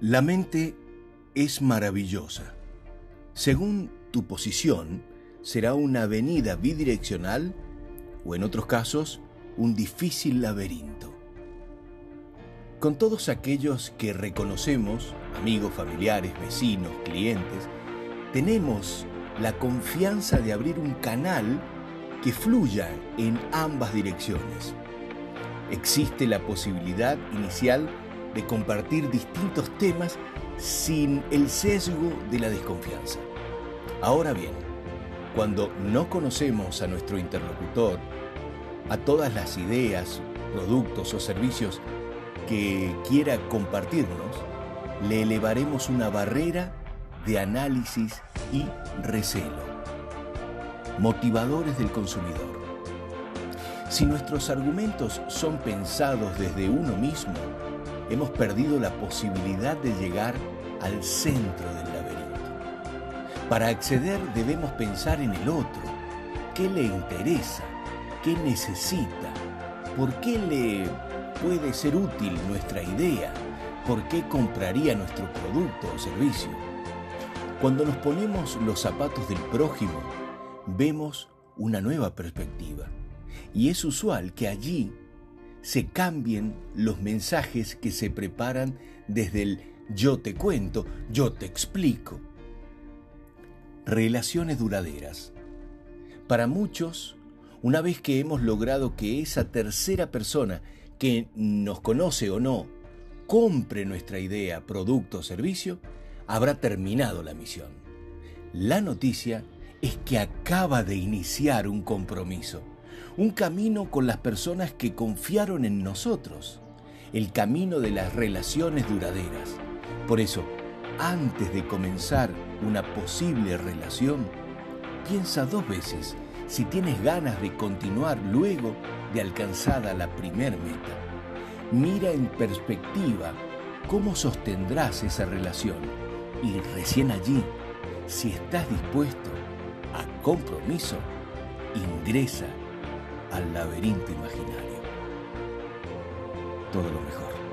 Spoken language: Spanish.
La mente es maravillosa. Según tu posición, será una avenida bidireccional o en otros casos, un difícil laberinto. Con todos aquellos que reconocemos, amigos, familiares, vecinos, clientes, tenemos la confianza de abrir un canal que fluya en ambas direcciones. Existe la posibilidad inicial de compartir distintos temas sin el sesgo de la desconfianza. Ahora bien, cuando no conocemos a nuestro interlocutor, a todas las ideas, productos o servicios que quiera compartirnos, le elevaremos una barrera de análisis y recelo. Motivadores del consumidor. Si nuestros argumentos son pensados desde uno mismo, hemos perdido la posibilidad de llegar al centro del laberinto. Para acceder debemos pensar en el otro, qué le interesa, qué necesita, por qué le puede ser útil nuestra idea, por qué compraría nuestro producto o servicio. Cuando nos ponemos los zapatos del prójimo, vemos una nueva perspectiva. Y es usual que allí se cambien los mensajes que se preparan desde el yo te cuento, yo te explico. Relaciones duraderas. Para muchos, una vez que hemos logrado que esa tercera persona que nos conoce o no compre nuestra idea, producto o servicio, habrá terminado la misión. La noticia es que acaba de iniciar un compromiso, un camino con las personas que confiaron en nosotros, el camino de las relaciones duraderas. Por eso, antes de comenzar una posible relación, piensa dos veces si tienes ganas de continuar luego de alcanzada la primer meta. Mira en perspectiva cómo sostendrás esa relación y recién allí, si estás dispuesto a compromiso, ingresa al laberinto imaginario. Todo lo mejor.